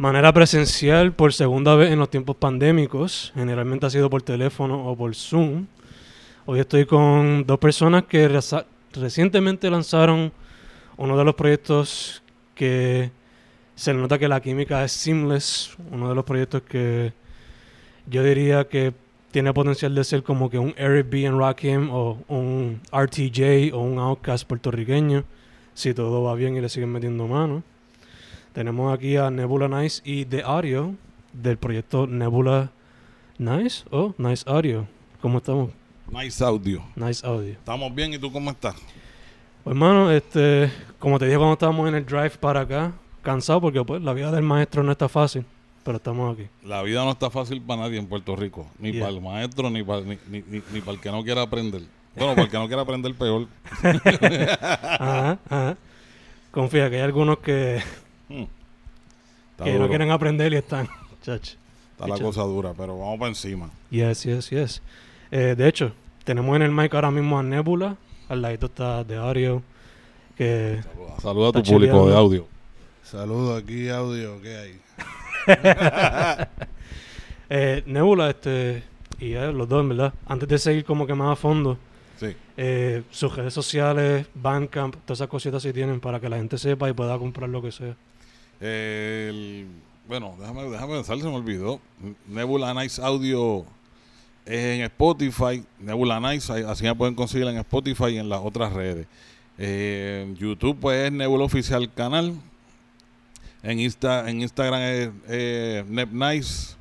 manera presencial por segunda vez en los tiempos pandémicos. Generalmente ha sido por teléfono o por Zoom. Hoy estoy con dos personas que recientemente lanzaron uno de los proyectos que se nota que la química es seamless. Uno de los proyectos que yo diría que tiene potencial de ser como que un Eric B. and Rakim o un RTJ o un Outkast puertorriqueño. Si todo va bien y le siguen metiendo mano. Tenemos aquí a Nebula Nice y The Audio del proyecto Nebula Nice o Nice Audio. ¿Cómo estamos? Nice audio. Nice Audio. Estamos bien, ¿y tú cómo estás? Pues hermano, este, como te dije cuando estábamos en el drive para acá, cansado porque pues la vida del maestro no está fácil, pero estamos aquí. La vida no está fácil para nadie en Puerto Rico. Ni Yeah. para el maestro, ni para, ni, ni, ni- ni para el que no quiera aprender. Bueno, para el que no quiera aprender, peor. Ajá, ajá. Confía que hay algunos que, Hmm. Está, que no quieren aprender y están, chach. Está la cosa dura, pero vamos para encima. Yes, yes, yes. Eh, de hecho, tenemos en el mic ahora mismo a Nebula, al ladito está The Audio, que Saluda, saluda a tu público de audio. Saludos aquí, audio, ¿qué hay? eh, Nebula, este, y eh, los dos, en verdad, antes de seguir como que más a fondo, Sí. eh, sus redes sociales, Bandcamp, todas esas cositas si tienen para que la gente sepa y pueda comprar lo que sea. Bueno, déjame, déjame pensar, se me olvidó. Nebula Nice Audio es en Spotify. Nebula Nice, así me pueden conseguir en Spotify y en las otras redes. Eh, YouTube, pues es Nebula Oficial Canal. En, Insta, en Instagram es eh, Neb Nice.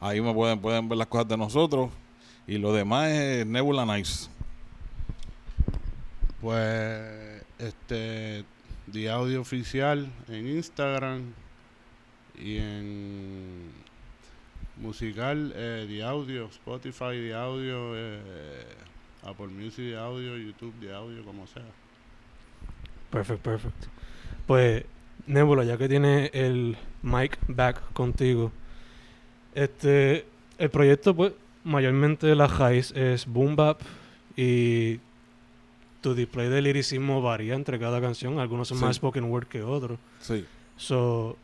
Ahí me pueden, pueden ver las cosas de nosotros. Y lo demás es Nebula Nice. Pues, este, The Audio Oficial en Instagram y en musical, eh, The Audio, Spotify, The Audio, eh, Apple Music, The Audio, YouTube, The Audio, como sea. Perfect, perfect. Pues, Nebula, ya que tiene el mic back contigo, este, el proyecto, pues, mayormente la raíz es boom bap y tu display de liricismo varía entre cada canción. Algunos son Sí. más spoken word que otros. Sí. So,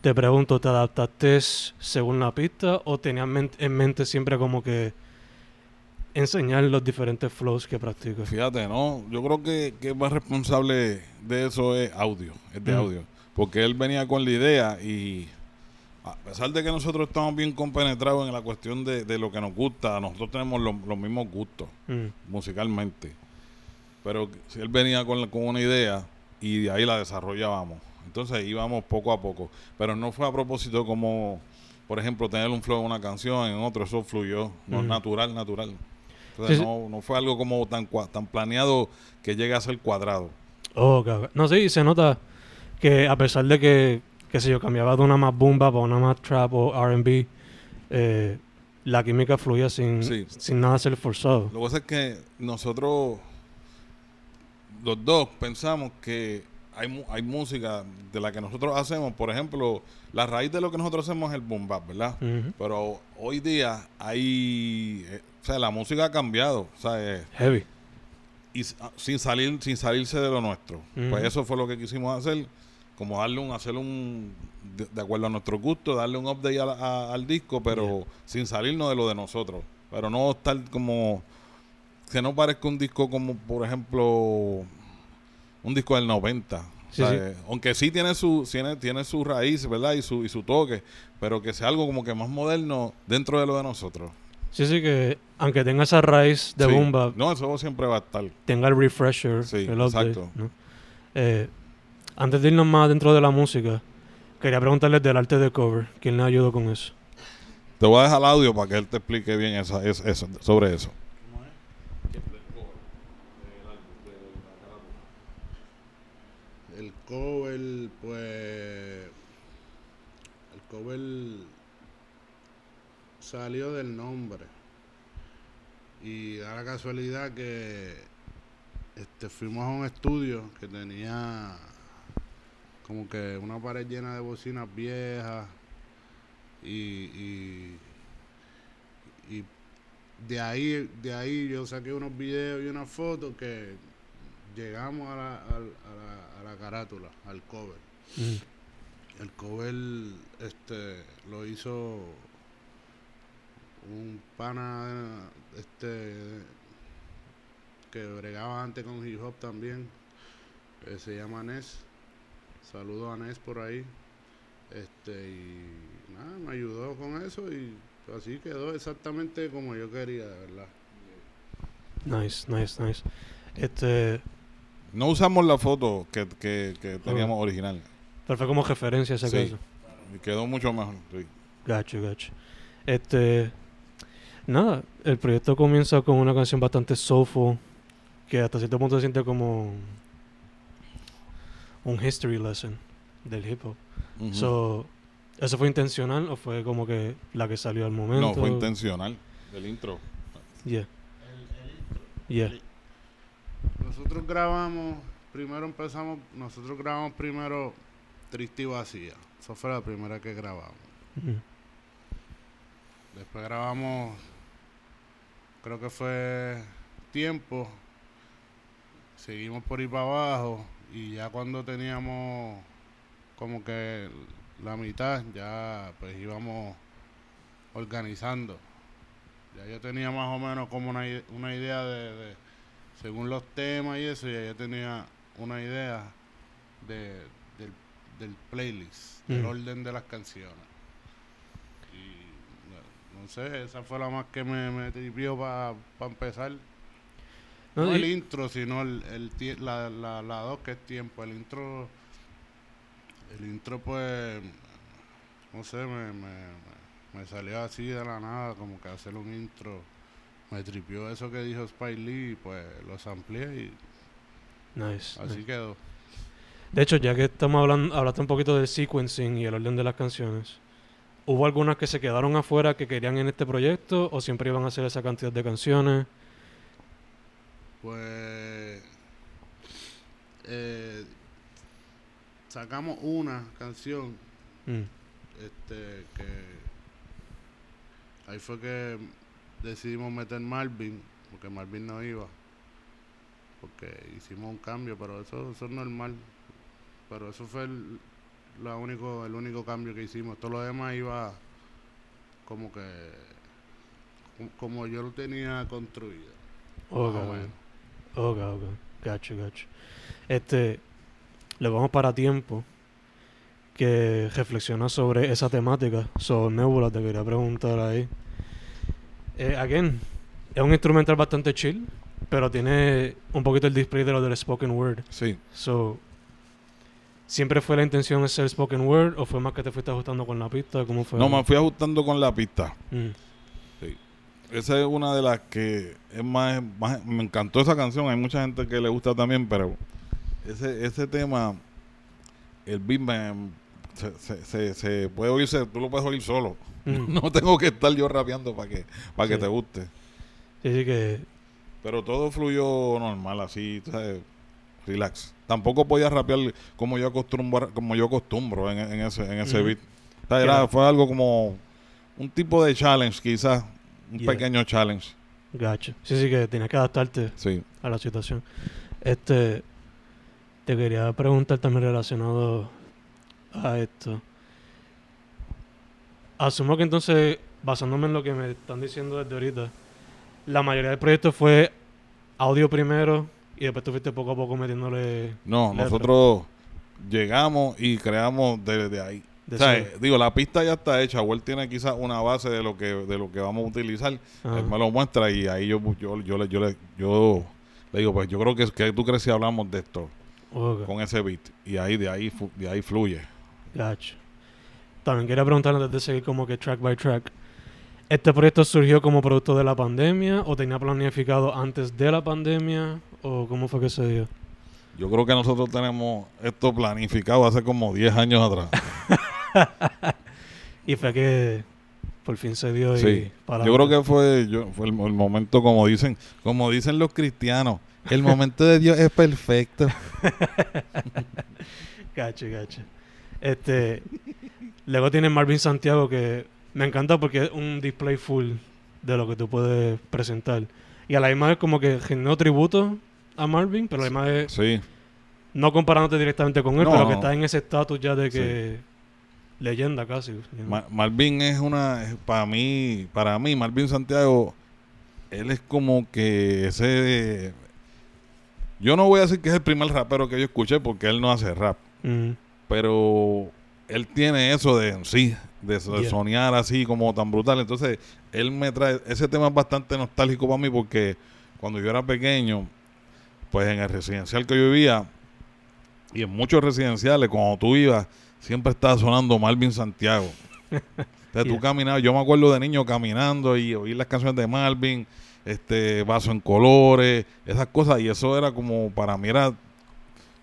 te pregunto, ¿te adaptaste según la pista o tenías men- en mente siempre como que enseñar los diferentes flows que practicas? Fíjate, no, yo creo que, que más responsable de eso es audio, es de Mm. audio. Porque él venía con la idea y a pesar de que nosotros estamos bien compenetrados en la cuestión de, de lo que nos gusta, nosotros tenemos los, los mismos gustos Mm, musicalmente. Pero si él venía con, la- con una idea y de ahí la desarrollábamos. Entonces íbamos poco a poco. Pero no fue a propósito como, por ejemplo, tener un flow en una canción, en otro, eso fluyó. No es Ujú. natural, natural. Entonces Sí, no, no fue algo como tan, tan planeado que llegue a ser cuadrado. Oh, ok. No, sí, se nota que a pesar de que, qué sé yo, cambiaba de una más boom bap a una más trap o R&B, eh, la química fluía sin, Sí. sin nada ser forzado. Lo que pasa es que nosotros, los dos, pensamos que hay, hay música de la que nosotros hacemos, por ejemplo, la raíz de lo que nosotros hacemos es el boom bap, ¿verdad? Pero hoy día hay, eh, o sea, la música ha cambiado, o sea, eh, Heavy. y ah, sin salir, sin salirse de lo nuestro. Pues eso fue lo que quisimos hacer, como darle un, hacer un, de, de acuerdo a nuestro gusto, darle un update a a- al disco, pero sin salirnos de lo de nosotros. Pero no estar como, que no parezca un disco como, por ejemplo, un disco del 90. Sí, O sea, sí. eh, Aunque sí tiene su, tiene, tiene su raíz, ¿verdad? Y su, y su toque, pero que sea algo como que más moderno dentro de lo de nosotros. Sí, sí, que aunque tenga esa raíz de Sí. boom bap, No, eso siempre va a estar. tenga el refresher, Sí, el update, exacto. ¿no? Eh, antes de irnos más dentro de la música, quería preguntarles del arte de cover. ¿Quién le ayudó con eso? Te voy a dejar el audio para que él te explique bien esa, es- eso, sobre eso. El cover, pues. El cover salió del nombre. Y da la casualidad que este, fuimos a un estudio que tenía como que una pared llena de bocinas viejas. Y, y, y de ahí, de ahí yo saqué unos videos y unas fotos que llegamos a la, al- a la, a la carátula, al cover. Mm. El cover este lo hizo un pana este que bregaba antes con hip hop también, que se llama Nes. Saludo a Nes por ahí. Este y nada, me ayudó con eso y así quedó exactamente como yo quería, de verdad. Nice, nice, nice. Este, No usamos la foto que, que, que teníamos original. pero fue como referencia ese Sí. caso. Y quedó mucho mejor. sí. Gacho, gacho. Este, nada, el proyecto comienza con una canción bastante soulful, que hasta cierto punto se siente como un history lesson del hip hop. So, ¿eso fue intencional o fue como que la que salió al momento? no, fue intencional. El intro. Yeah. Yeah. Nosotros grabamos, primero empezamos, nosotros grabamos primero Triste y Vacía. Esa fue la primera que grabamos. Después grabamos, creo que fue Tiempo. Seguimos por ahí para abajo. Y ya cuando teníamos como que la mitad, ya pues íbamos organizando. Ya yo tenía más o menos como una, una idea de, de- según los temas y eso, ya yo tenía una idea de, del, del playlist, del Mm. orden de las canciones. Y no, no sé, esa fue la más que me, me tripió para empezar. No, el intro, sino el, la, la, la dos que es tiempo. El intro, el intro pues, no sé, me, me, me- me salió así de la nada, como que hacer un intro. Me tripió eso que dijo Spike Lee, y pues los amplié y Nice. así nice. quedó. De hecho, ya que estamos hablando, hablaste un poquito del sequencing y el orden de las canciones. ¿Hubo algunas que se quedaron afuera que querían en este proyecto o siempre iban a hacer esa cantidad de canciones? Pues eh, sacamos una canción Mm. este que ahí fue que decidimos meter Marvin porque Marvin no iba porque hicimos un cambio pero eso, eso es normal pero eso fue el, único el único cambio que hicimos todo lo demás iba como que como- yo lo tenía construido Ok, más o menos. Ok, ok. Gacho, gacho. Este, le vamos para tiempo que reflexiona sobre esa temática. Sobre Nebula, te quería preguntar ahí. Eh, again, es un instrumental bastante chill, pero tiene un poquito el display de lo del spoken word. Sí. So, ¿siempre fue la intención de ser spoken word o fue más que te fuiste ajustando con la pista? ¿Cómo fue? No, me fui ajustando con la pista. Mm, Esa es una de las que es más, más- Me encantó esa canción. Hay mucha gente que le gusta también, pero ese, ese tema, el beat me- se, se, se, se puede oírse, tú lo puedes oír solo. mm. No tengo que estar yo rapeando para que, para que te guste. Sí, sí que... Pero todo fluyó normal, así, sabes, relax. Tampoco podía rapear como yo acostumbro, como yo acostumbro en, en ese, en ese beat. O sea, era- fue algo como un tipo de challenge, quizás. Un Yeah. pequeño challenge. Gacho. Sí, sí, que tienes que adaptarte Sí. a la situación. Este, te quería preguntar también relacionado a esto. Asumo que entonces, basándome en lo que me están diciendo desde ahorita, la mayoría del proyecto fue audio primero y después tú fuiste poco a poco metiéndole No, Letra. nosotros llegamos y creamos desde ahí. O sea, digo, la pista ya está hecha. Will tiene quizás una base de lo que de lo que vamos a utilizar. Ajá. Él me lo muestra y ahí yo yo yo le yo le, yo le digo, pues yo creo que, que tú crees si hablamos de esto con ese beat y ahí de ahí de ahí fluye. También quería preguntar antes de seguir como que track by track. ¿Este proyecto surgió como producto de la pandemia o tenía planificado antes de la pandemia o cómo fue que se dio? Yo creo que nosotros tenemos esto planificado hace como 10 años atrás. Y fue que por fin se dio y Sí. para Yo creo que fue, yo, fue el, el momento, como dicen, como dicen los cristianos, el momento de Dios es perfecto. Gacho, gacho. Este, luego tiene Marvin Santiago que me encanta porque es un display full de lo que tú puedes presentar. Y a la misma vez como que generó tributo a Marvin, pero a la misma vez Sí, no comparándote directamente con él, No, pero que está en ese estatus ya de que leyenda casi. you know. Ma- Marvin es una, para mí, para mí, Marvin Santiago, él es como que ese, yo no voy a decir que es el primer rapero que yo escuché porque él no hace rap, pero él tiene eso de sí, de, so- de Yeah. soñar así como tan brutal. Entonces, él me trae, ese tema es bastante nostálgico para mí porque cuando yo era pequeño, pues en el residencial que yo vivía, y en muchos residenciales, cuando tú ibas, siempre estaba sonando Marvin Santiago. Entonces tú caminabas, yo me acuerdo de niño caminando y oír las canciones de Marvin, este vaso en colores, esas cosas, y eso era como, para mí era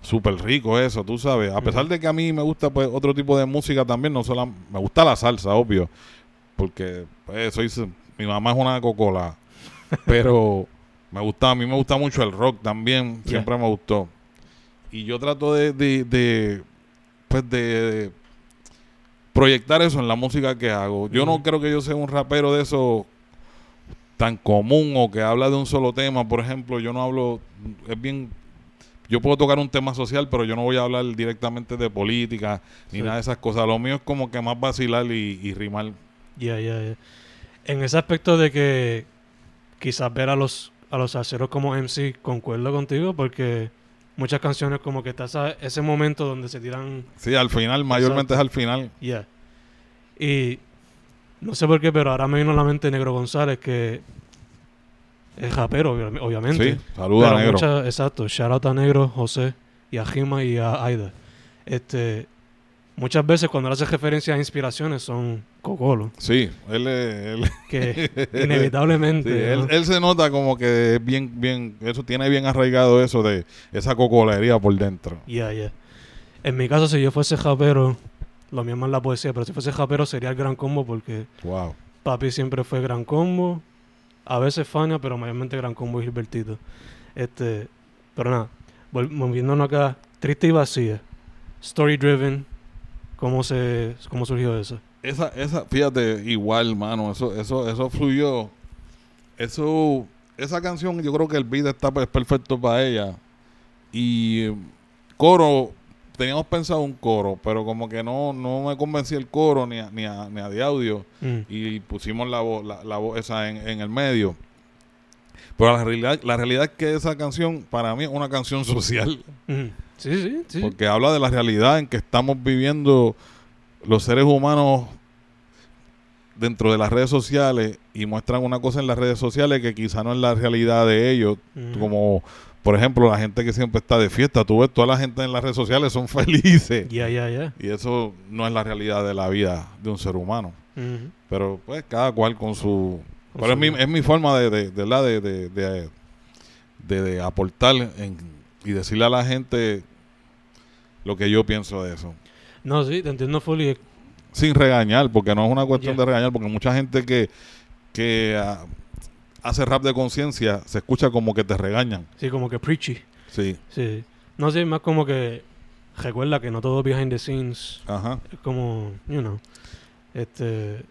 súper rico eso, tú sabes. A pesar de que a mí me gusta pues otro tipo de música también, no solo me gusta la salsa, obvio, porque pues soy mi mamá es una cocola, pero me gusta, a mí me gusta mucho el rock también, siempre me gustó. Y yo trato de, de, de, pues de proyectar eso en la música que hago. Yo no creo que yo sea un rapero de eso tan común o que habla de un solo tema, por ejemplo, yo no hablo, es bien, yo puedo tocar un tema social, pero yo no voy a hablar directamente de política ni Sí. nada de esas cosas. Lo mío es como que más vacilar y, y rimar. Ya, ya, ya. En ese aspecto de que quizás ver a los a los aceros como MC, concuerdo contigo, porque muchas canciones como que está ese momento donde se tiran Sí, al final, mayormente es al final. Ya. Y no sé por qué, pero ahora me vino a la mente Negro González, que es rapero, obvi- obviamente. Sí, saluda pero negro. exacto, shout out a Negro, José, y a Jima y a Aida. Este, muchas veces cuando él hace referencia a inspiraciones son Cocolo, Sí, él, es- él, que inevitablemente... sí, él, ¿no? él se nota como que es bien, bien, eso tiene bien arraigado eso de esa cocolería por dentro. Ya, ya. En mi caso, si yo fuese rapero, lo mío es más la poesía, pero si fuese rapero sería el gran combo porque Wow. Papi siempre fue Gran Combo. A veces Fania, pero mayormente Gran Combo y Gilbertito. Este, pero nada, vol- moviéndonos acá, triste y vacía. Story driven. ¿Cómo se cómo surgió eso? Esa, esa, fíjate, igual, mano, eso, eso, eso fluyó. Eso, esa canción, yo creo que el beat está perfecto para ella. Y coro, teníamos pensado un coro, pero como que no, no me convencía el coro ni a, ni a, ni a de audio. Mm, y pusimos la voz, la, la voz esa en, en el medio. Pero la realidad, la realidad es que esa canción para mí es una canción social, mm. Sí, sí, sí. porque habla de la realidad en que estamos viviendo los seres humanos dentro de las redes sociales y muestran una cosa en las redes sociales que quizá no es la realidad de ellos, Mm. como por ejemplo la gente que siempre está de fiesta, tú ves toda la gente en las redes sociales son felices Ya, ya, ya. y eso no es la realidad de la vida de un ser humano. Pero pues cada cual con su... Con pero es mi, es mi forma de, de, de- de- de aportar en- y decirle a la gente lo que yo pienso de eso. No, sí, te entiendo fully. Sin regañar, porque no es una cuestión de regañar, porque mucha gente que, que ah, hace rap de conciencia se escucha como que te regañan. Sí, como que preachy. Sí. Sí. No sé, más como que recuerda que no todo behind the scenes Ajá. es como, you know, este...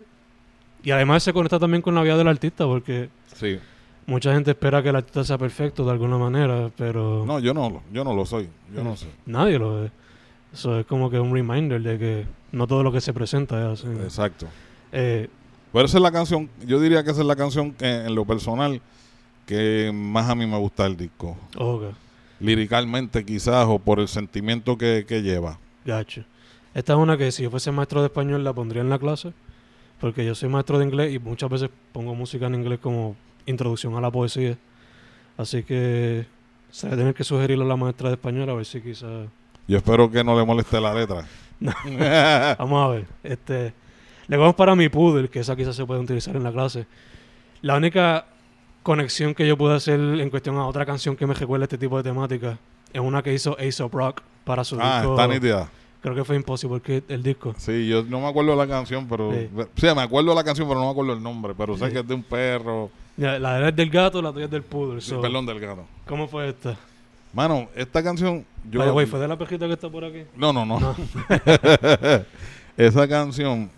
Y además se conecta también con la vida del artista porque Sí. Mucha gente espera que el artista sea perfecto de alguna manera, pero No, yo no, lo- yo no lo soy. Yo no sé. nadie lo es. Eso es como que un reminder de que no todo lo que se presenta es así. Exacto. Eh, Pero esa es la canción, yo diría que esa es la canción que en lo personal que más a mí me gusta el disco. ok, Liricalmente quizás o por el sentimiento que, que lleva. gacho. Esta es una que si yo fuese maestro de español la pondría en la clase, porque yo soy maestro de inglés y muchas veces pongo música en inglés como introducción a la poesía. Así que se va a tener que sugerirlo a la maestra de español a ver si quizás... Yo espero que no le moleste la letra. Vamos a ver. Este, le vamos para mi poodle, que esa quizás se puede utilizar en la clase. La única conexión que yo pude hacer en cuestión a otra canción que me recuerda este tipo de temática es una que hizo Aesop Rock para su ah, disco. está nítida. Creo que fue Impossible Kid, el disco. Sí, yo no me acuerdo de la canción, pero... Sí. Sí, me acuerdo de la canción, pero no me acuerdo el nombre. Pero sé Sí. que es de un perro. La de él es del gato, la tuya es del poodle. so, Perdón, del gato. ¿Cómo fue esta? Mano, esta canción... Yo, güey, ¿fue de la pejita que está por aquí? No, no, no. No. Esa canción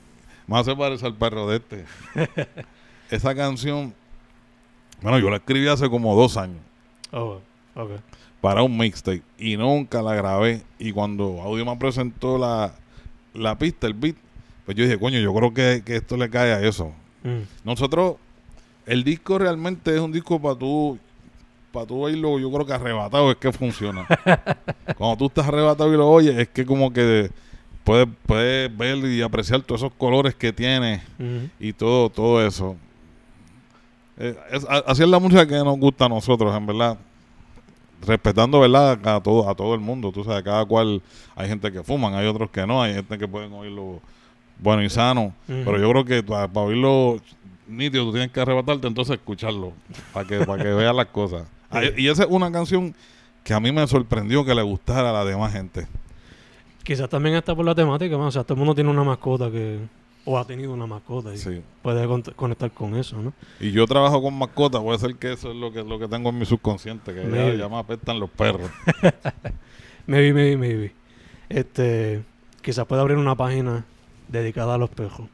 más se parece al perro de este. Esa canción, bueno, yo la escribí hace como dos años Oh, ok. para un mixtape y nunca la grabé. Y cuando Audio me presentó la, la pista, el beat, pues yo dije, coño, yo creo que, que esto le cae a eso. Mm, Nosotros, el disco realmente es un disco para tú, para tú oírlo, yo creo que arrebatado es que funciona. Cuando tú estás arrebatado y lo oyes, es que como que puedes, puedes ver y apreciar todos esos colores que tiene y todo, todo eso. Eh, es- así es la música que nos gusta a nosotros, en verdad. Respetando, ¿verdad? A todo, a todo el mundo. Tú sabes, cada cual, hay gente que fuman, hay otros que no, hay gente que pueden oírlo bueno y sano. Pero yo creo que para, oírlo nítido, tú tienes que arrebatarte, entonces escucharlo, para que, para que veas las cosas. Ah, Sí. y esa es una canción que a mí me sorprendió que le gustara a la demás gente. Quizás también está por la temática, man. o sea, todo el mundo tiene una mascota que... O ha tenido una mascota y Sí. puede con- conectar con eso, ¿no? Y yo trabajo con mascotas, puede ser que eso es lo que, lo que tengo en mi subconsciente, que ya, Maybe. ya me apestan los perros. Maybe, maybe, maybe. Este, quizás pueda abrir una página dedicada a los pejos.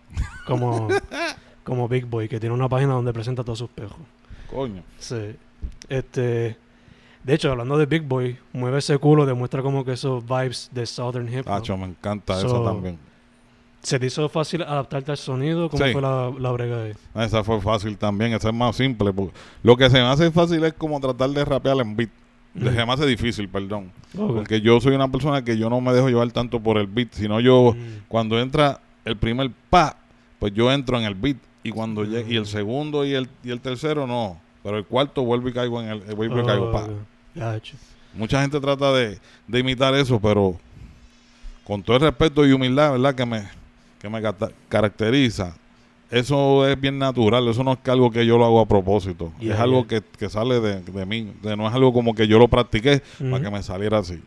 Como, como Big Boy, que tiene una página donde presenta todos sus pejos. Coño. Sí. Este, de hecho, hablando de Big Boy, mueve ese culo, demuestra como que esos vibes de Southern Hip Hop. Hacho, me encanta So, esa también. ¿Se te hizo fácil adaptarte al sonido? ¿Cómo Sí. fue la, la brega ahí? Esa fue fácil también, esa es más simple. porque Lo que se me hace fácil es como tratar de rapear en beat. Mm. Se me hace difícil, perdón. Porque yo soy una persona que yo no me dejo llevar tanto por el beat, sino yo, Mm. cuando entra el primer pa, pues yo entro en el beat. Y cuando llegue- y el Mm. segundo y el, y el tercero no. Pero el cuarto vuelvo y caigo en el, vuelvo y caigo pa. Gacho. Mucha gente trata de, de imitar eso, pero con todo el respeto y humildad, ¿verdad? Que me, que me caracteriza. Eso es bien natural, eso no es algo que yo lo hago a propósito. Yeah, es algo yeah. que, que sale de, de mí. De, no es algo como que yo lo practiqué para Ujú. que me saliera así.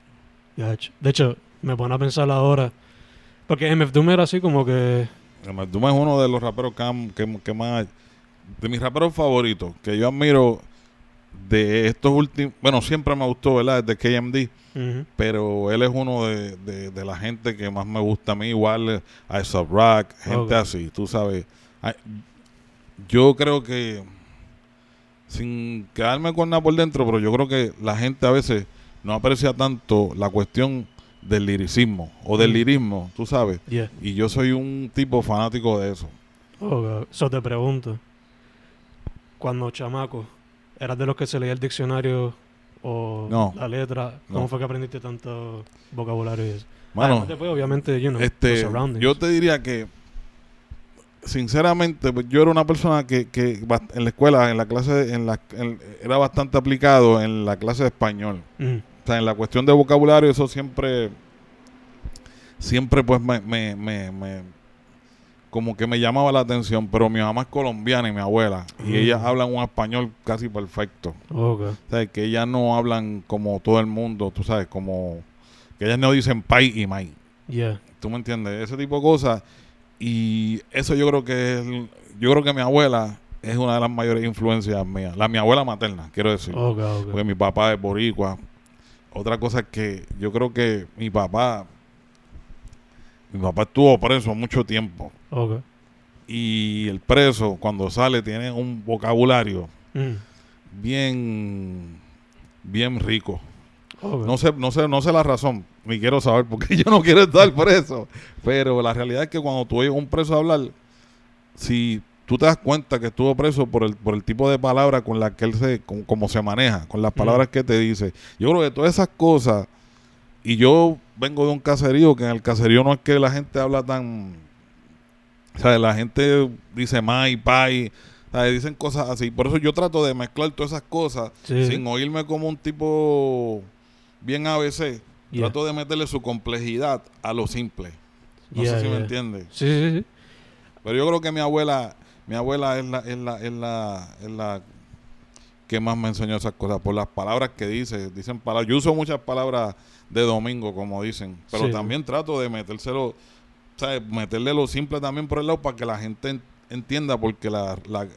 De hecho, me pone a pensar ahora. Porque MF Doom era así como que. Tú es uno de los raperos que, han- que- que más... De mis raperos favoritos, que yo admiro de estos últimos... Bueno, siempre me gustó, ¿verdad? Desde KMD. ujú, pero él es uno de, de- de la gente que más me gusta a mí, igual a Sub Rock, gente así, tú sabes. Yo creo que, sin quedarme con nada por dentro, pero yo creo que la gente a veces no aprecia tanto la cuestión del liricismo o del Mm. lirismo, tú sabes. Yeah. Y yo soy un tipo fanático de eso. Oh, God. So te pregunto. Cuando chamaco, ¿eras de los que se leía el diccionario o No. la letra? ¿Cómo No. fue que aprendiste tanto vocabulario y eso? Mano, Además, después, obviamente, you know, este, yo te diría que sinceramente pues, yo era una persona que, que en la escuela en la clase en la en- era bastante aplicado en la clase de español Mm, o sea en la cuestión de vocabulario eso siempre siempre pues me, me, me- me- como que me llamaba la atención pero mi mamá es colombiana y mi abuela y ellas hablan un español casi perfecto ok. o sea que ellas no hablan como todo el mundo tú sabes como que ellas no dicen pay y mai Yeah. ¿Tú me entiendes? Ese tipo de cosas. Y eso yo creo que es, yo creo que mi abuela es una de las mayores influencias mías. La mi abuela materna, quiero decir. Porque mi papá es boricua. Otra cosa es que yo creo que mi papá, mi papá estuvo preso mucho tiempo. Y el preso, cuando sale, tiene un vocabulario Mm. bien, bien rico. No sé, no sé, no sé la razón, ni quiero saber porque yo no quiero estar preso. Pero la realidad es que cuando tú oyes un preso hablar, si tú te das cuenta que estuvo preso por el, por el tipo de palabras con las que él se, con, cómo se maneja, con las palabras que te dice. Yo creo que todas esas cosas, y yo vengo de un caserío, que en el caserío no es que la gente habla tan, o sea, la gente dice mai, pai, o sea, dicen cosas así. Por eso yo trato de mezclar todas esas cosas Sí. sin oírme como un tipo bien ABC. Yeah. Trato de meterle su complejidad a lo simple. No Yeah, sé si me entiendes. Sí, sí, sí. Pero yo creo que mi abuela, mi abuela es la, es la, es la, es la que más me enseñó esas cosas, por las palabras que dice, dicen palabras, yo uso muchas palabras de domingo, como dicen, pero Sí. también trato de metérselo, ¿sabes? meterle lo simple también por el lado para que la gente en- entienda, porque la, la,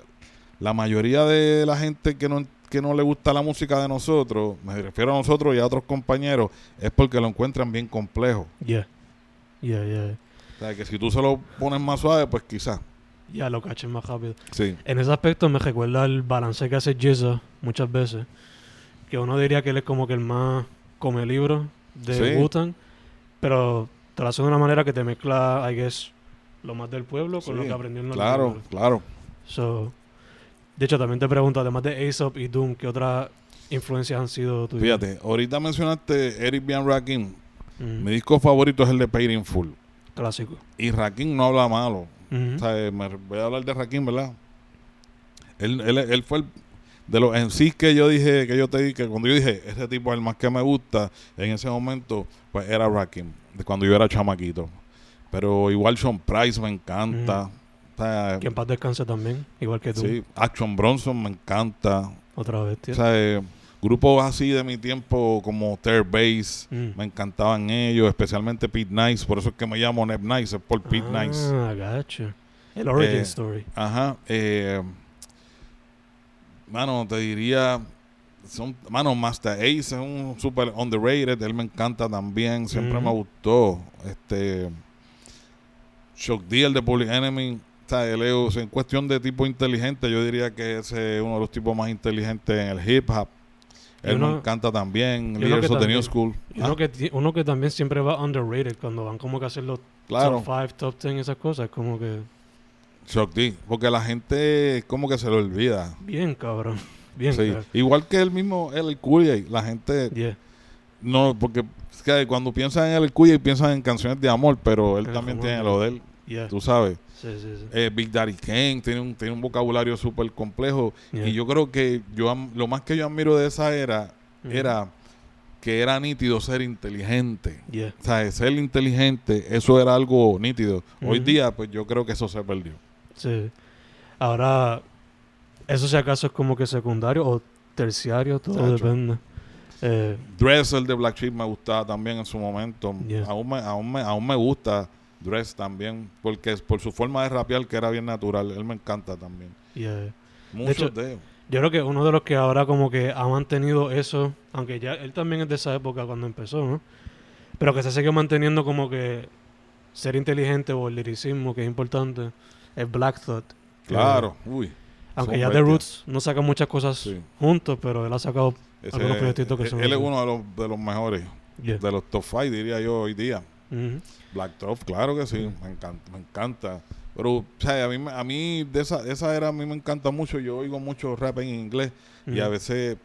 la mayoría de la gente que no, que no le gusta la música de nosotros, me refiero a nosotros y a otros compañeros, es porque lo encuentran bien complejo. Yeah. Yeah, yeah. O sea, que si tú se lo pones más suave, pues quizás. Ya lo caché más rápido. Sí. En ese aspecto me recuerda el balance que hace Jizza muchas veces. Que uno diría que él es como que el más come libro de Sí. Pero te lo hace de una manera que te mezcla, I guess, lo más del pueblo con lo que aprendió en la Claro, libros. claro. So, de hecho, también te pregunto, además de Aesop y Doom, ¿qué otras influencias han sido tuyas? Fíjate, ahorita mencionaste Eric B. Rakim. Mm, Mi disco favorito es el de Paid in Full. Clásico. Y Rakim no habla malo. Ujú. O sea, eh, me voy a hablar de Rakim, ¿verdad? Él, él, él fue el, de los en sí que yo dije, que yo te dije, que cuando yo dije, ese tipo es el más que me gusta, en ese momento, pues era Rakim, de cuando yo era chamaquito. Pero igual Sean Price me encanta. O sea, Que en paz descanse también, igual que tú. sí, Action Bronson me encanta. Otra vez, tío. O sea, eh, grupos así de mi tiempo como Third Base, Mm. me encantaban ellos, especialmente Pete Nice, por eso es que me llamo Neb Nice, es por Pete Nice. Ah, gotcha. El origin Eh, story. Ajá. Eh, mano, te diría, son, mano, Master Ace es un super underrated, él me encanta también, siempre me gustó. Este, Shock D, el de Public Enemy, en cuestión de tipo inteligente, yo diría que ese es uno de los tipos más inteligentes en el hip hop. Él me uno- encanta también, también- School. Ah, uno, que, ti- uno que también siempre va underrated cuando van como que a hacer los claro. top 5, top 10, esas cosas. Como que, Shock D, porque la gente como que se lo olvida. bien cabrón. Bien Sí. cabrón. Igual que el mismo el Cuye, la gente Yeah. no, porque es que cuando piensan en el Cuye piensan en canciones de amor, pero él El también tiene lo de él, Yeah. tú sabes. Sí, sí, sí. Eh, Big Daddy Kane tiene un, tiene un vocabulario súper complejo Yeah. y yo creo que yo lo más que yo admiro de esa era Ujú. era que era nítido ser inteligente. Yeah. O sea, ser inteligente, eso era algo nítido. Hoy Ujú. día, pues yo creo que eso se perdió. Sí. Ahora, eso si acaso es como que secundario o terciario, todo depende. Eh, Dress, el de Black Sheep, me gustaba también en su momento. Yeah. Aún, me, aún, me, aún me gusta Dress también, porque es por su forma de rapear que era bien natural. Él me encanta también. yeah. Muchos hecho, de ellos. Yo creo que uno de los que ahora como que ha mantenido eso, aunque ya él también es de esa época cuando empezó, ¿no? Pero que se sigue manteniendo como que ser inteligente o el liricismo, que es importante, es Black Thought. que- Claro, uy. Aunque ya The. Roots no saca muchas cosas Sí. juntos, pero él ha sacado... Ese- Algunos proyectitos que él- son él es uno de los, de los mejores, Yeah. de los top five, diría yo, hoy día. Black Top, claro que sí, me encanta. Me encanta. Pero, o sea, a mí, me- a mí de esa, de esa era, a mí me encanta mucho. Yo oigo mucho rap en inglés y a veces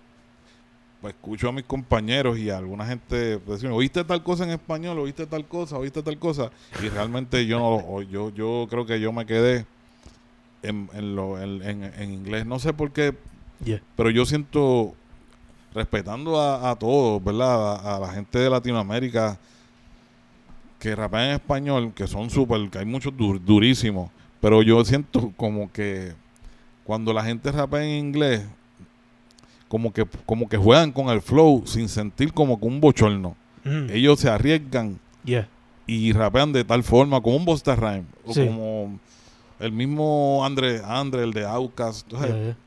pues, escucho a mis compañeros y a alguna gente pues, decir, oíste tal cosa en español, oíste tal cosa, oíste tal cosa. Y realmente yo no yo, yo creo que yo me quedé en, en, lo, en, en- en inglés. No sé por qué, Yeah. pero yo siento, respetando a, a todos, ¿verdad? A, a la gente de Latinoamérica que rapean en español, que son súper, que hay muchos dur- durísimos, pero yo siento como que cuando la gente rapea en inglés, como que, como que juegan con el flow sin sentir como que un bochorno. Mm. Ellos se arriesgan Yeah. y rapean de tal forma, como un Busta Rhyme, o como el mismo Andre, Andre, el de Outcast. Entonces, Yeah, yeah.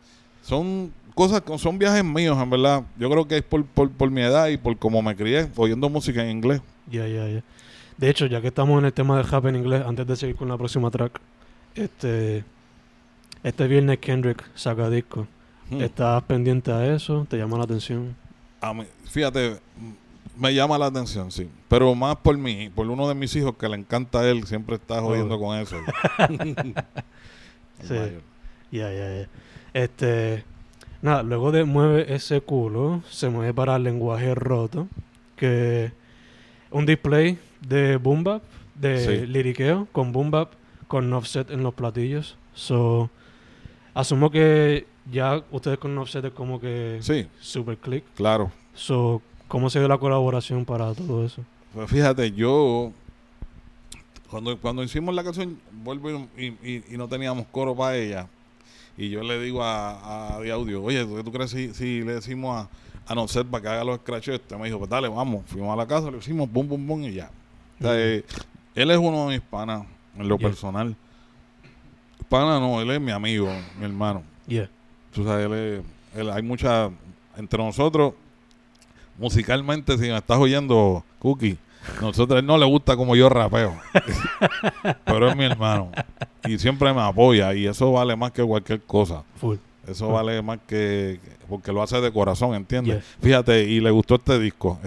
son cosas, son viajes míos, en verdad. Yo creo que es por, por, por mi edad y por cómo me crié, oyendo música en inglés. Ya, ya, ya. De hecho, ya que estamos en el tema del rap en inglés, antes de seguir con la próxima track, este, este viernes Kendrick saca disco. Hmm. ¿Estás pendiente a eso? ¿Te llama la atención? A mí- fíjate, me llama la atención, sí. Pero más por mí, por uno de mis hijos que le encanta a él, siempre está jodiendo Oh. con eso. Sí. Ya, ya, ya. Este, nada, luego de Mueve ese culo, se mueve para el lenguaje roto, que un display de boom bap, de Sí. liriqueo con boom bap, con offset en los platillos. So, asumo que ya ustedes con offset es como que Sí, super click. claro. So, ¿cómo se dio la colaboración para todo eso? Pues fíjate, yo cuando, cuando hicimos la canción, vuelvo y, y- y no teníamos coro para ella. Y yo le digo a, a de audio, oye, ¿tú, tú crees si, si le decimos a, a Nocer para que haga los scratches? Este me dijo, pues dale, vamos. Fuimos a la casa, le hicimos bum, bum, bum y ya. O sea, Ujú. eh, él es uno de mis panas en lo Yeah. personal. Pana no, él es mi amigo, mi hermano. Yeah. Tú sabes, él es- él- hay mucha, entre nosotros, musicalmente, si me estás oyendo, Cookie, nosotros, él no le gusta como yo rapeo, pero es mi hermano. Y siempre me apoya y eso vale más que cualquier cosa. Full. Eso vale más que, porque lo hace de corazón, ¿entiendes? Yeah. Fíjate, y le gustó este disco.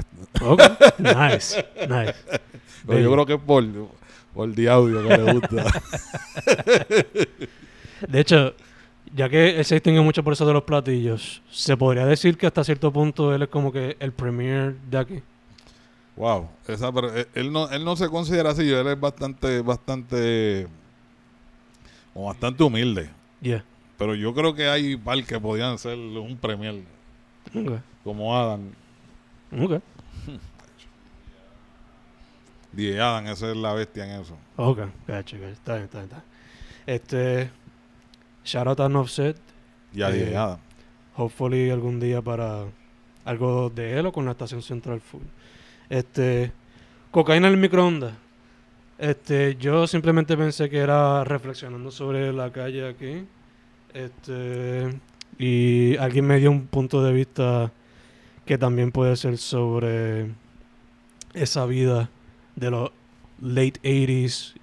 Nice. Nice. Pero yo creo que es por, por el audio que le gusta. De hecho, ya que él se distingue mucho por eso de los platillos, se podría decir que hasta cierto punto él es como que el premier de aquí. Wow, esa, pero él, no, él no se considera así, él es bastante, bastante, o bastante humilde. Yeah. Pero yo creo que hay par que podían ser un premier, Ok. como Adam. Ok. DJ Adam, esa es la bestia en eso. Ok. Gacho, gacho. Está bien, está bien, está bien. Este. Shout out a Offset. Y a Eh, DJ Adam. Hopefully algún día para algo de él o con la estación central full. Este. Cocaína en el microondas. Este, yo simplemente pensé que era reflexionando sobre la calle aquí. Este, y alguien me dio un punto de vista que también puede ser sobre esa vida de los late 80s,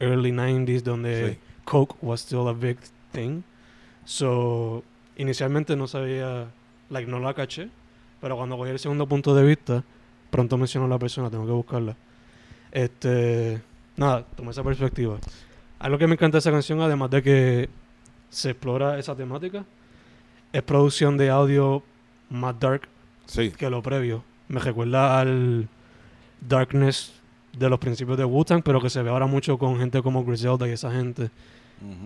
early 90s, donde Sí. Coke was still a big thing. So, inicialmente no sabía, like, no la caché, pero cuando cogí el segundo punto de vista, pronto mencionó a la persona, tengo que buscarla. Este, nada, tomé esa perspectiva. Algo que me encanta de esa canción, además de que se explora esa temática, es producción de audio más dark Sí, que lo previo. Me recuerda al darkness de los principios de Wu-Tang, pero que se ve ahora mucho con gente como Griselda y esa gente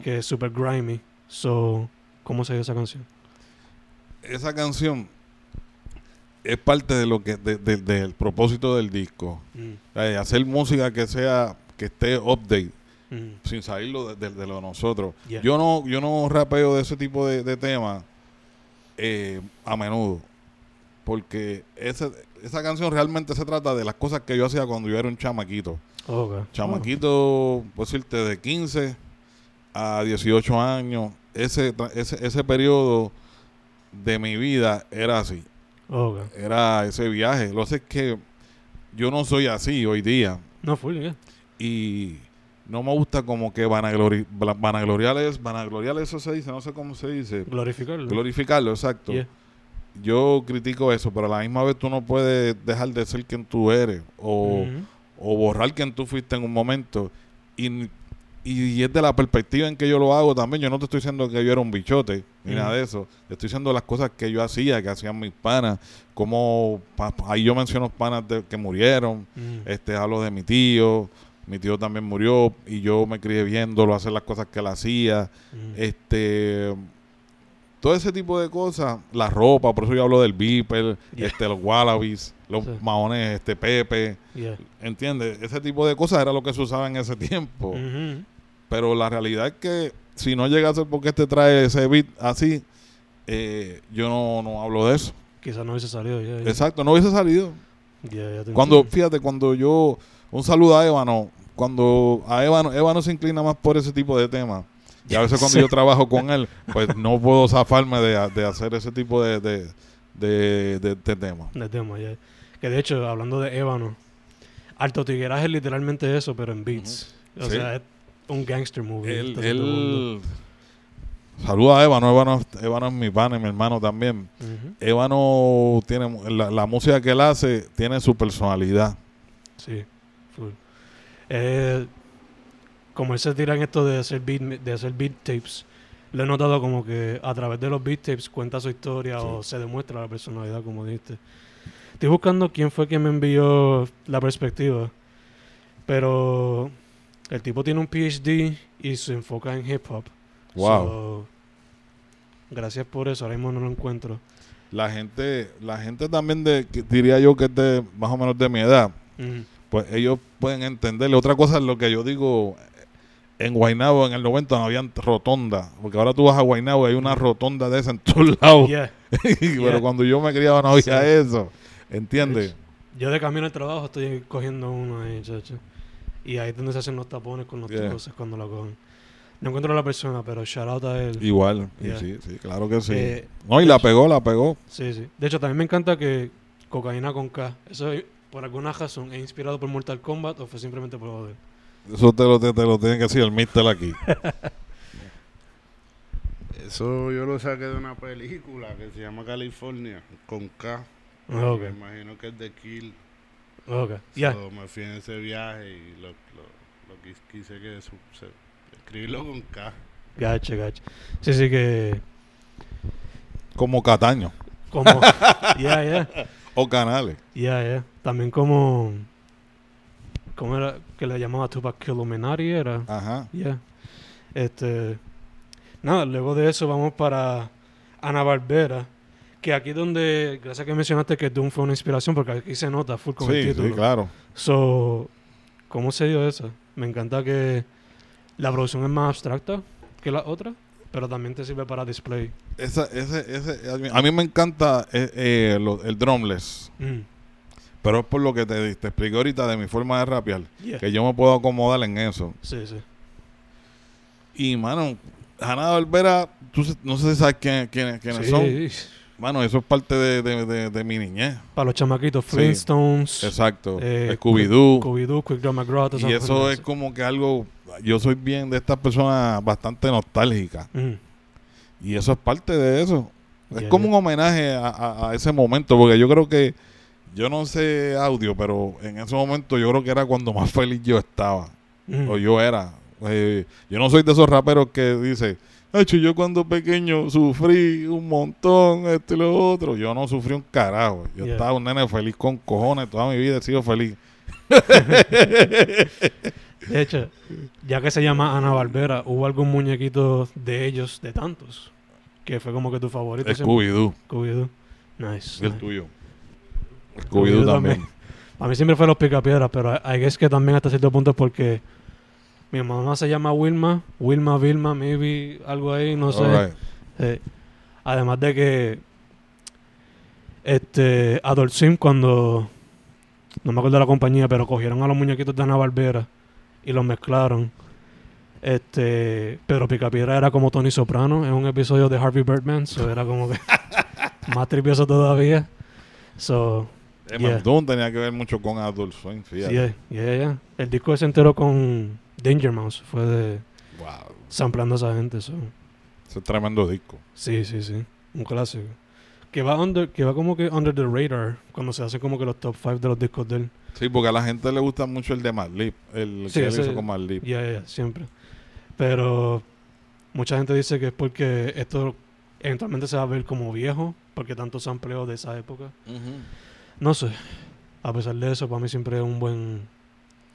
que es super grimy. So, ¿cómo se dio esa canción? esa canción es parte de lo que de- de- del propósito del disco. Mm, Eh, hacer música que sea que esté update mm, sin salirlo de, lo de nosotros. Yeah. Yo no yo no rapeo de ese tipo de, de temas eh, a menudo. Porque ese- esa canción realmente se trata de las cosas que yo hacía cuando yo era un chamaquito. Chamaquito, puedo decirte, de 15 a 18 años. Ese, ese, ese periodo de mi vida era así. Era ese viaje. Lo que sé es que yo no soy así hoy día. No, full, yeah. Y no me gusta como que vanaglori bla- vanagloriar es, vanagloriar eso se dice, no sé cómo se dice. Glorificarlo. Glorificarlo, exacto. Yeah. Yo critico eso, pero a la misma vez tú no puedes dejar de ser quien tú eres o, o borrar quien tú fuiste en un momento. Y, y es de la perspectiva en que yo lo hago también. Yo no te estoy diciendo que yo era un bichote ni nada de eso. Te estoy diciendo las cosas que yo hacía, que hacían mis panas. Como pa- ahí yo menciono panas de- que murieron. Mm, Este, hablo de mi tío. Mi tío también murió y yo me crié viéndolo hacer las cosas que él hacía. Este, todo ese tipo de cosas, la ropa, por eso yo hablo del Beeper, Yeah. este, los Wallabies, los Sí. maones, este Pepe, Yeah. ¿entiendes? Ese tipo de cosas era lo que se usaba en ese tiempo. Ujú. Pero la realidad es que si no llega a ser porque este trae ese beat así, eh, yo no, no hablo de eso. Quizás no hubiese salido ya. ya. Exacto, no hubiese salido. Ya, Cuando, fíjate, cuando yo, un saludo a Ébano, cuando a Ébano, Ébano se inclina más por ese tipo de temas. Y a veces cuando yo trabajo con él, pues no puedo zafarme de, de hacer ese tipo de, de, de, de- de temas. de tema, ya. Que de hecho, hablando de ébano, Alto Tigueras es literalmente eso, pero en beats. O Sí. sea, es un gangster movie. Él, él saluda a Ébano, Ébano, Ébano es mi pana y mi hermano también. Ujú. Ébano tiene la, la música que él hace tiene su personalidad. Sí, full. Eh, como él se tira en esto de hacer beat, de hacer beat tapes, lo he notado como que a través de los beat tapes cuenta su historia Sí. o se demuestra la personalidad, como dijiste. Estoy buscando quién fue quien me envió la perspectiva, pero el tipo tiene un PhD y se enfoca en hip hop. Wow. So, gracias por eso, ahora mismo no lo encuentro. La gente, la gente también de, que diría yo que es de más o menos de mi edad, pues ellos pueden entenderle. Otra cosa es lo que yo digo, en Guaynabo en el 90 no había rotonda, porque ahora tú vas a Guaynabo y hay una rotonda de esa en todos lados. Yeah. Pero Yeah. cuando yo me criaba no había Sí. eso, ¿entiendes? Yo de camino al trabajo estoy cogiendo uno ahí, chacho. Y ahí es donde se hacen los tapones con los Yeah. truces cuando lo cogen. No encuentro a la persona, pero shout out a él. Igual, sí, sí, claro que sí. Eh, no, y la pegó, la pegó. sí, sí. De hecho, también me encanta que cocaína con K. Eso por alguna razón es inspirado por Mortal Kombat o fue simplemente por joder. Eso te lo, te, te lo tiene que decir el mister aquí. Eso yo lo saqué de una película que se llama California, con K. Me imagino que es de Kill. Ok. Ya. So, me fui en ese viaje y lo, lo, lo quis- quise que su- se- escribirlo con K. Gacha, gacha. Sí, sí que. Como Cataño Como. Ya, ya. o Canales. Ya, ya. También como. ¿Cómo era? Que le llamaba Tupac Killuminati era. Ajá. Ya. Este. Nada, luego de eso vamos para Ana Barbera. Que aquí donde, gracias que mencionaste que Doom fue una inspiración, porque aquí se nota full con el Sí, título. sí, claro. So, ¿cómo se dio eso? Me encanta que la producción es más abstracta que la otra, pero también te sirve para display. Esa, ese, ese, a, mí, a mí me encanta eh, eh, lo- el drumless, Mm. Pero es por lo que te, te expliqué ahorita de mi forma de rapear, Yeah. que yo me puedo acomodar en eso. Sí, sí. Y, mano, Hanna Barbera, tú no sé si sabes quién- quién- quiénes Sí. son. Mano, eso es parte de, de- de- de mi niñez. Para los chamaquitos, Sí. Flintstones, Exacto. eh, Scooby-Doo. Scooby-Doo, Quick Draw McGraw, todas Y eso es como que algo, yo soy bien de estas personas bastante nostálgicas. Mm. Y eso es parte de eso. Es como un homenaje a, a- a ese momento, porque yo creo que, yo no sé audio, pero en ese momento yo creo que era cuando más feliz yo estaba, Mm. o yo era. Eh, yo no soy de esos raperos que dice, hecho yo cuando pequeño sufrí un montón, esto y lo otro. Yo no sufrí un carajo. Yo Yeah. estaba un nene feliz con cojones, toda mi vida he sido feliz. De hecho, ya que se llama Ana Barbera, ¿hubo algún muñequito de ellos, de tantos, que fue como que tu favorito? Scooby-Doo, Scooby-Doo. Nice. el nice. tuyo. Scooby-Doo Scooby-Doo también. también. A mí siempre fue los picapiedras, pero hay es que también hasta cierto punto es porque mi mamá se llama Wilma, Wilma, Vilma, maybe algo ahí, no sé. Eh, además de que este Adult Swim cuando no me acuerdo de la compañía, pero cogieron a los muñequitos de Ana Barbera y los mezclaron. Este, pero Picapiedra era como Tony Soprano en un episodio de Harvey Birdman, so era como que más tripioso todavía. So, Eh, Yeah. Tenía que ver mucho con Adult Swim, fíjate. yeah, yeah, yeah. El disco se enteró con Danger Mouse, fue de Wow, samplando a esa gente, so. ese es tremendo disco. Sí, sí, sí. Un clásico. Que va, under, que va como que under the radar cuando se hace como que los top 5 de los discos de él. Sí, porque a la gente le gusta mucho el de Madlib, el Sí, que él ese- hizo con Madlib. Ya, ya, siempre. Pero mucha gente dice que es porque esto eventualmente se va a ver como viejo, porque tanto sampleo de esa época. No sé. A pesar de eso, para mí siempre es un buen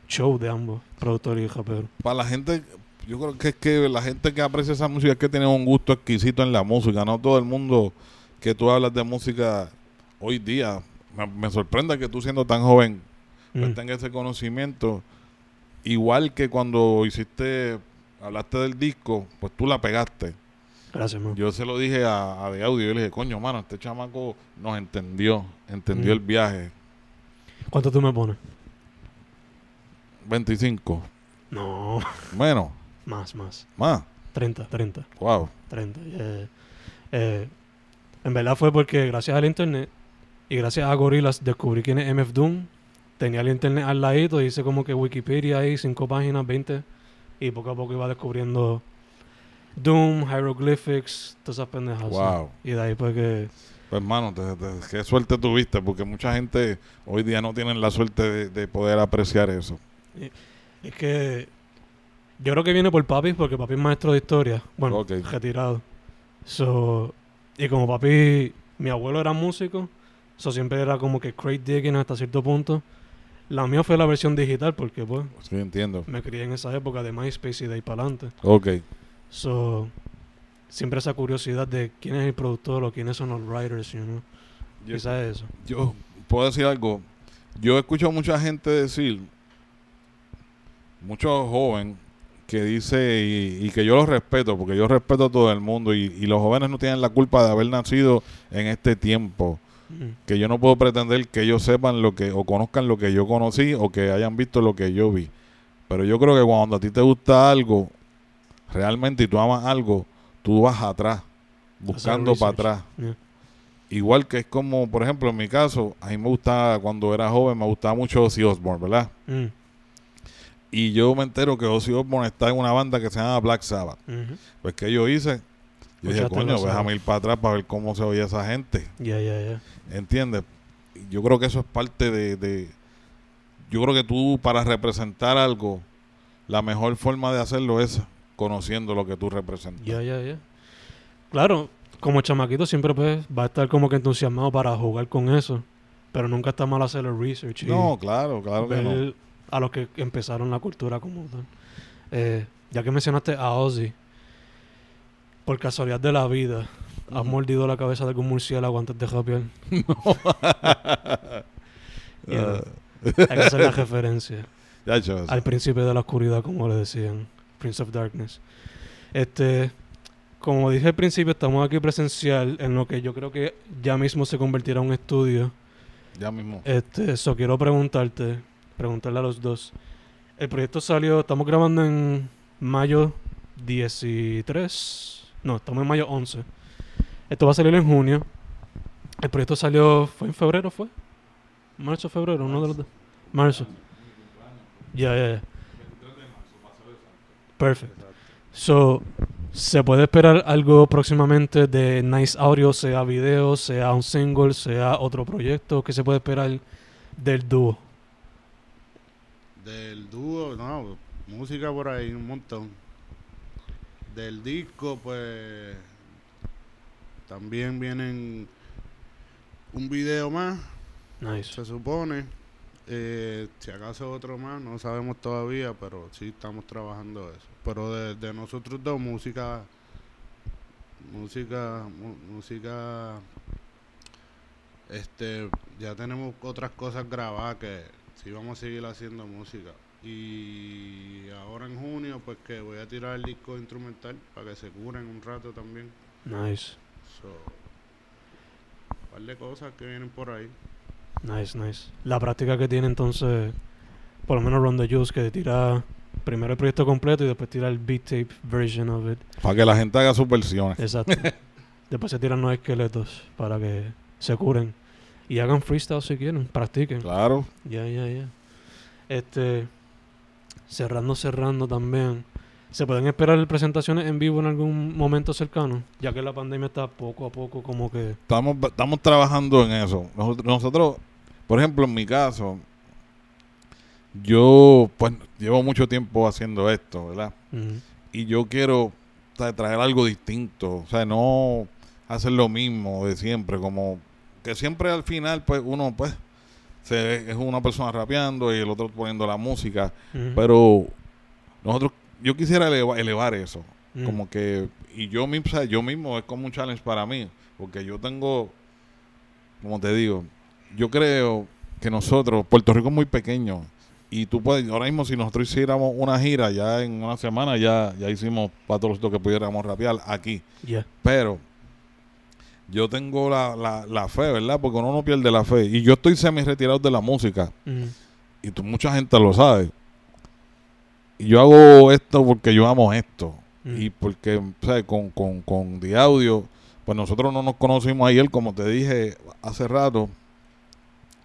show de ambos, productor y rapero. Para la gente, yo creo que es que la gente que aprecia esa música es que tiene un gusto exquisito en la música. No todo el mundo que tú hablas de música hoy día. Me, me sorprende que tú siendo tan joven pues Mm. tengas ese conocimiento. Igual que cuando hiciste, hablaste del disco, pues tú la pegaste. Gracias, man. Yo se lo dije a, a De Audio, yo le dije, coño, mano, este chamaco nos entendió, entendió Mm. el viaje. ¿Cuánto tú me pones? 25, No, menos, más, más. más. 30, 30. Wow. 30. eh, eh, en verdad fue porque gracias al internet y gracias a Gorillaz descubrí quién es MF Doom. Tenía el internet al ladito, hice como que Wikipedia ahí, 5 páginas, 20. Y poco a poco iba descubriendo Doom, Hieroglyphics, todas esas pendejas. Wow. Y de ahí pues que... Pues hermano, te- te- qué suerte tuviste, porque mucha gente hoy día no tienen la suerte de, de poder apreciar eso. Es que yo creo que viene por papi, porque papi es maestro de historia. Bueno, retirado. So, y como papi, mi abuelo era músico, so siempre era como que crate digging hasta cierto punto. La mía fue la versión digital, porque pues Sí, entiendo. me crié en esa época de MySpace y de ahí para adelante. Ok. So, siempre esa curiosidad de quién es el productor o quiénes son los writers, you know. Yo, Quizás eso. yo puedo decir algo. Yo escucho mucha gente decir, mucho joven, que dice, y, y que yo los respeto, porque yo respeto a todo el mundo, y, y los jóvenes no tienen la culpa de haber nacido en este tiempo. Mm, que yo no puedo pretender que ellos sepan lo que o conozcan lo que yo conocí o que hayan visto lo que yo vi. Pero yo creo que cuando a ti te gusta algo, realmente y tú amas algo, tú vas atrás, buscando para atrás. yeah. Igual que es como, por ejemplo, en mi caso, a mí me gustaba, cuando era joven, me gustaba mucho Ozzy Osbourne, ¿verdad? Mm, Y yo me entero que Ozzy Osbourne está en una banda que se llama Black Sabbath. Pues, ¿qué yo hice? Yo dije, coño, déjame ir para atrás para ver cómo se oía esa gente. Ya, ya, ya. ¿Entiendes? Yo creo que eso es parte de, de- Yo creo que tú, para representar algo, la mejor forma de hacerlo es conociendo lo que tú representas. Ya, ya, ya. Claro, como chamaquito siempre pues va a estar como que entusiasmado para jugar con eso. Pero nunca está mal hacer el research No, claro, claro que no. a los que empezaron la cultura como tal. Eh, ya que mencionaste a Ozzy, por casualidad de la vida, ¿has Ujú. mordido la cabeza de algún murciélago antes de rapear? Yeah. Hay que hacer la referencia. Al príncipe de la oscuridad, como le decían, Prince of Darkness. Este, como dije al principio, estamos aquí presencial en lo que yo creo que ya mismo se convertirá en un estudio. Ya mismo. Este, eso quiero preguntarte, preguntarle a los dos. El proyecto salió, estamos grabando en mayo 13, no, estamos en mayo 11. Esto va a salir en junio. El proyecto salió, ¿fue en febrero? ¿Fue? Marzo, febrero, uno de los dos. Marzo. Ya, ya, ya. Perfecto. So, ¿se puede esperar algo próximamente de Nice Audio, sea video, sea un single, sea otro proyecto? ¿Qué se puede esperar del dúo? Del dúo, no, música por ahí, un montón. Del disco, pues también vienen un video más, Nice. se supone. Eh, si acaso otro más, no sabemos todavía, pero sí estamos trabajando eso. Pero de, de nosotros dos, música, música, música, este, ya tenemos otras cosas grabadas que sí vamos a seguir haciendo música. Y ahora en junio, pues que voy a tirar el disco instrumental para que se curen un rato también. Nice. So, un par de cosas que vienen por ahí. Nice, nice. La práctica que tiene entonces, por lo menos Ron the Juice, que tira primero el proyecto completo y después tira el beat tape version of it. Para que la gente haga sus versiones. Exacto. después se tiran los esqueletos para que se curen. Y hagan freestyle si quieren, practiquen. Claro. Ya, ya, ya. Este, cerrando, cerrando también. ¿Se pueden esperar presentaciones en vivo en algún momento cercano? Ya que la pandemia está poco a poco como que... Estamos, estamos trabajando en eso. Nosotros, nosotros, por ejemplo, en mi caso, yo pues llevo mucho tiempo haciendo esto, ¿verdad? y yo quiero o sea, traer algo distinto, o sea, no hacer lo mismo de siempre, como que siempre al final, pues uno, pues, se, es una persona rapeando y el otro poniendo la música, pero nosotros, yo quisiera eleva- elevar eso, como que, y yo mismo, sea, yo mismo es como un challenge para mí, porque yo tengo, como te digo, yo creo que nosotros, Puerto Rico es muy pequeño, y tú puedes, ahora mismo si nosotros hiciéramos una gira, ya en una semana ya, ya hicimos para todos los que pudiéramos rapear aquí. Pero yo tengo la, la, la fe, ¿verdad? Porque uno no pierde la fe. Y yo estoy semi retirado de la música. Y tú, mucha gente lo sabe. Y yo hago esto porque yo amo esto. Y porque, ¿sabes? Con, con, con The Audio, pues nosotros no nos conocimos ayer, como te dije hace rato.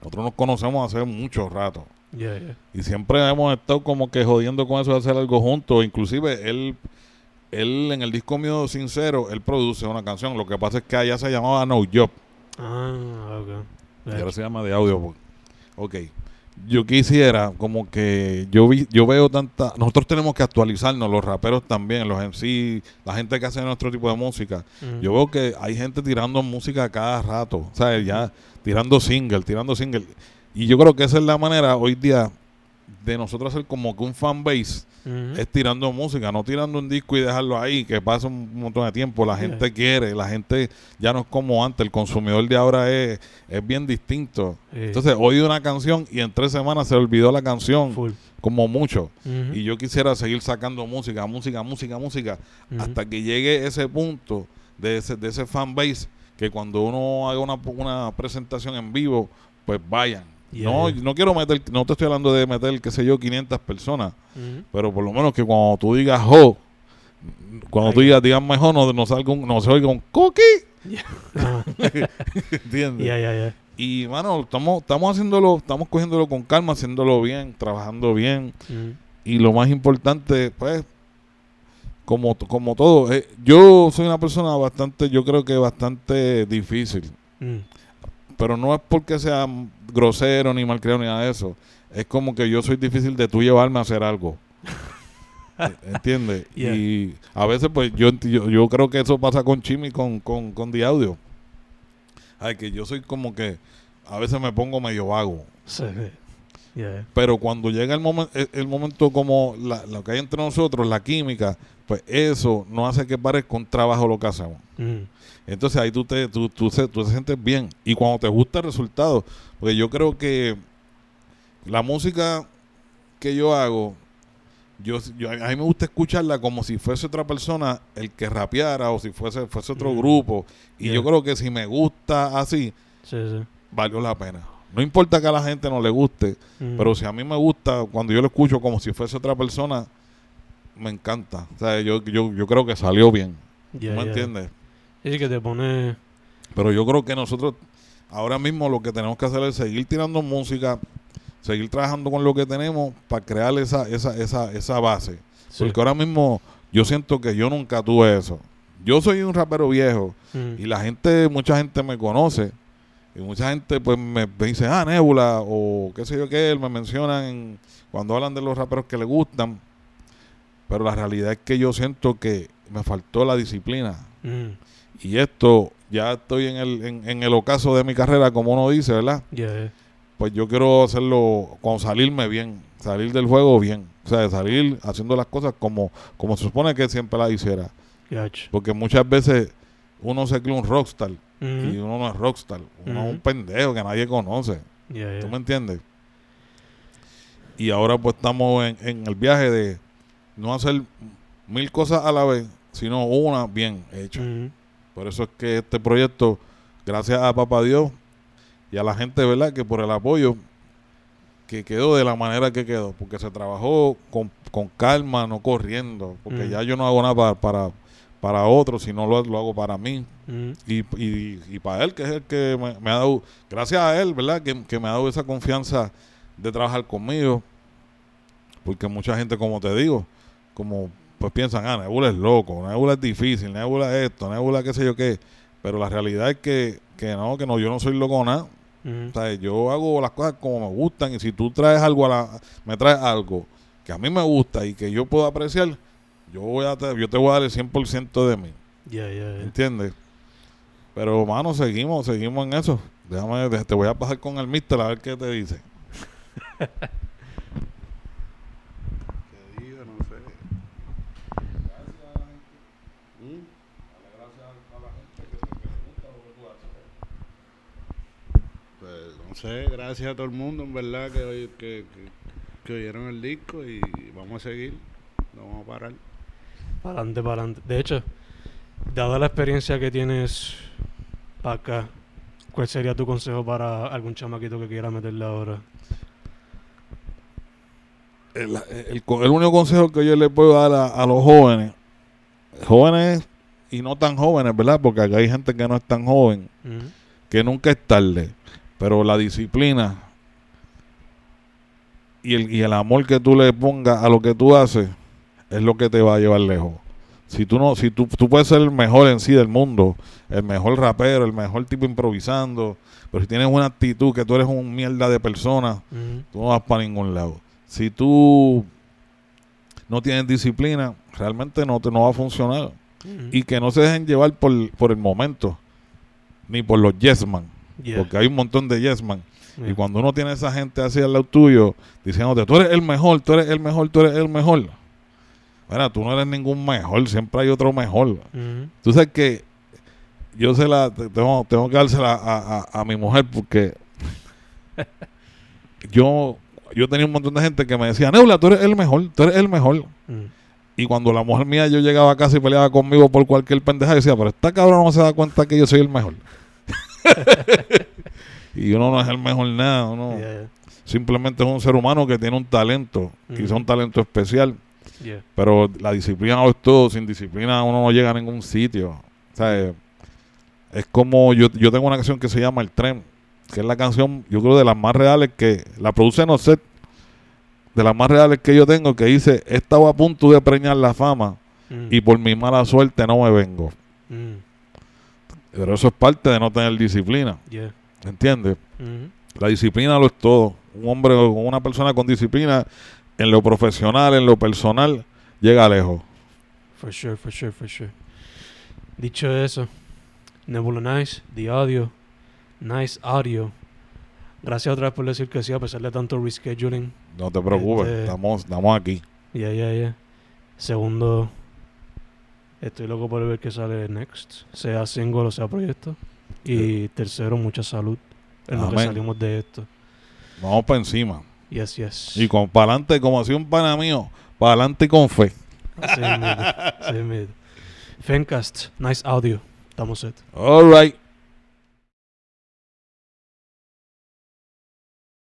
Nosotros nos conocemos hace mucho rato. Yeah, yeah. Y siempre hemos estado como que jodiendo con eso de hacer algo juntos. Inclusive él, él en el disco mío Sincero, él produce una canción. Lo que pasa es que allá se llamaba No Job. Ah, ok. Y ahora se llama de audio. pues. Ok. Yo quisiera como que yo vi, yo veo tanta, nosotros tenemos que actualizarnos, los raperos también, los MC, la gente que hace nuestro tipo de música. Mm. Yo veo que hay gente tirando música cada rato, o sea, ya tirando single, tirando single. Y yo creo que esa es la manera hoy día de nosotros hacer como que un fan base Ujú. es tirando música, no tirando un disco y dejarlo ahí, que pasa un montón de tiempo. La Yeah. gente quiere, la gente ya no es como antes, el consumidor de ahora es, es bien distinto. Entonces, oí una canción y en tres semanas se olvidó la canción, Full. como mucho. Y yo quisiera seguir sacando música, música, música, música, hasta que llegue ese punto de ese, de ese fan base, que cuando uno haga una, una presentación en vivo, pues vayan. Yeah, no, no quiero meter, no te estoy hablando de meter, qué sé yo, 500 personas, pero por lo menos que cuando tú digas ho, cuando tú Ay. digas, digas mejor, no, no, salga un- no se oiga un cookie, Ah, ¿entiendes? yeah. Y, mano, estamos, estamos haciéndolo, estamos cogiéndolo con calma, haciéndolo bien, trabajando bien. Y lo más importante, pues, como, como todo, eh, yo soy una persona bastante, yo creo que bastante difícil. Mm. Pero no es porque sea grosero ni malcriado ni nada de eso. Es como que yo soy difícil de tú llevarme a hacer algo. ¿Entiendes? Yeah. Y a veces, pues, yo, yo, yo creo que eso pasa con Chimi, con, con, con The Audio. Ay, que yo soy como que a veces me pongo medio vago. Sí. Yeah. Pero cuando llega el, momen- el, el momento como la- lo que hay entre nosotros, la química, pues eso no hace que parezca un trabajo lo que hacemos. Mm. Entonces ahí tú te, tú, tú, se- tú te sientes bien. Y cuando te gusta el resultado, porque yo creo que la música que yo hago, yo, yo- a mí me gusta escucharla como si fuese otra persona el que rapeara o si fuese, fuese otro Mm. grupo. Y Yeah. yo creo que si me gusta así, Sí, sí. valió la pena. No importa que a la gente no le guste, Mm. pero si a mí me gusta, cuando yo lo escucho como si fuese otra persona, me encanta. O sea, yo, yo, yo creo que salió bien. Yeah, ¿Me yeah. entiendes? Sí, que te pone... Pero yo creo que nosotros ahora mismo lo que tenemos que hacer es seguir tirando música, seguir trabajando con lo que tenemos para crear esa, esa, esa, esa base. Sí. Porque ahora mismo yo siento que yo nunca tuve eso. Yo soy un rapero viejo Mm. y la gente, mucha gente me conoce. Y mucha gente pues me, me dice, ah, Nebula, o qué sé yo qué, me mencionan en- cuando hablan de los raperos que le gustan. Pero la realidad es que yo siento que me faltó la disciplina. Mm. Y esto, ya estoy en el, en, en el ocaso de mi carrera, como uno dice, ¿verdad? Yeah. Pues yo quiero hacerlo, con salirme bien, salir del juego bien. O sea, salir haciendo las cosas como, como se supone que siempre las hiciera. Gotcha. Porque muchas veces uno se cree un rockstar y uno no es rockstar. Uno es un pendejo que nadie conoce. Yeah, yeah. ¿Tú me entiendes? Y ahora pues estamos en, en el viaje de no hacer mil cosas a la vez, sino una bien hecha. Por eso es que este proyecto, gracias a Papá Dios y a la gente, ¿verdad? Que por el apoyo, que quedó de la manera que quedó, porque se trabajó con, con calma, no corriendo, porque ya yo no hago nada para, para, para otros, sino lo, lo hago para mí Mhm. y, y, y para él, que es el que me, me ha dado, gracias a él, ¿verdad? Que, que me ha dado esa confianza de trabajar conmigo, porque mucha gente, como te digo, como pues piensan, ah, Nebula es loco, Nebula es difícil, Nebula es esto, Nebula qué sé yo qué, pero la realidad es que, que no, que no, yo no soy loco nada, Mhm. o sea, yo hago las cosas como me gustan y si tú traes algo a la, me traes algo que a mí me gusta y que yo puedo apreciar, yo voy a te, yo te voy a dar el 100% de mí. Yeah, yeah, yeah. ¿Entiendes? Pero, mano, seguimos, seguimos en eso. Déjame, te voy a pasar con el mister a ver qué te dice. ¿Qué digo? No sé. Pues no sé, gracias a todo el mundo, en verdad, que, oy- que, que, que oyeron el disco y vamos a seguir, no vamos a parar. Para adelante, para adelante. De hecho, dada la experiencia que tienes para acá, ¿cuál sería tu consejo para algún chamaquito que quiera meterle ahora? El, el el único consejo que yo le puedo dar a, a los jóvenes jóvenes y no tan jóvenes, ¿verdad? Porque acá hay gente que no es tan joven, que nunca es tarde, pero la disciplina y el, y el amor que tú le pongas a lo que tú haces es lo que te va a llevar lejos. Si tú no, si tú, tú puedes ser el mejor en sí del mundo, el mejor rapero, el mejor tipo improvisando, pero si tienes una actitud que tú eres un mierda de persona, Ujú. tú no vas para ningún lado. Si tú no tienes disciplina, realmente no te no va a funcionar. Y que no se dejen llevar por, por el momento, ni por los yes man, Yeah. porque hay un montón de yes man. Yeah. Y cuando uno tiene esa gente así al lado tuyo, diciéndote, tú eres el mejor, tú eres el mejor, tú eres el mejor. Bueno, tú no eres ningún mejor, siempre hay otro mejor. Ujú. Tú sabes que yo se la te- tengo, tengo que dársela a, a- a mi mujer porque yo yo tenía un montón de gente que me decía, Neula, tú eres el mejor, tú eres el mejor. Mm. Y cuando la mujer mía yo llegaba a casa y peleaba conmigo por cualquier pendeja, decía, pero esta cabrón no se da cuenta que yo soy el mejor. y uno no es el mejor nada, uno Yeah. simplemente es un ser humano que tiene un talento, quizá un talento especial. Yeah. Pero la disciplina lo es todo. Sin disciplina uno no llega a ningún sitio. O sea, eh, es como yo, yo tengo una canción que se llama El Tren, que es la canción, yo creo, de las más reales que la produce No sé, de las más reales que yo tengo, que dice, he estado a punto de preñar la fama Mm. y por mi mala suerte no me vengo. Mm. Pero eso es parte de no tener disciplina, Yeah. ¿entiendes? Ujú. La disciplina lo es todo. Un hombre o una persona con disciplina en lo profesional, en lo personal, llega lejos. For sure, for sure, for sure. Dicho eso, Nebula Nice, The Audio, Nice Audio. Gracias otra vez por decir que sí, a pesar de tanto rescheduling. No te preocupes, Este- estamos, estamos aquí. Ya, ya, ya. Segundo, estoy loco por ver qué sale next, sea single o sea proyecto. Y tercero, mucha salud en lo que salimos de esto. Vamos para encima. Yes, yes. Y con para adelante, como hacía un pana mío, para adelante y con fe. Mismo. Fencast, Nice Audio. Estamos set. All right.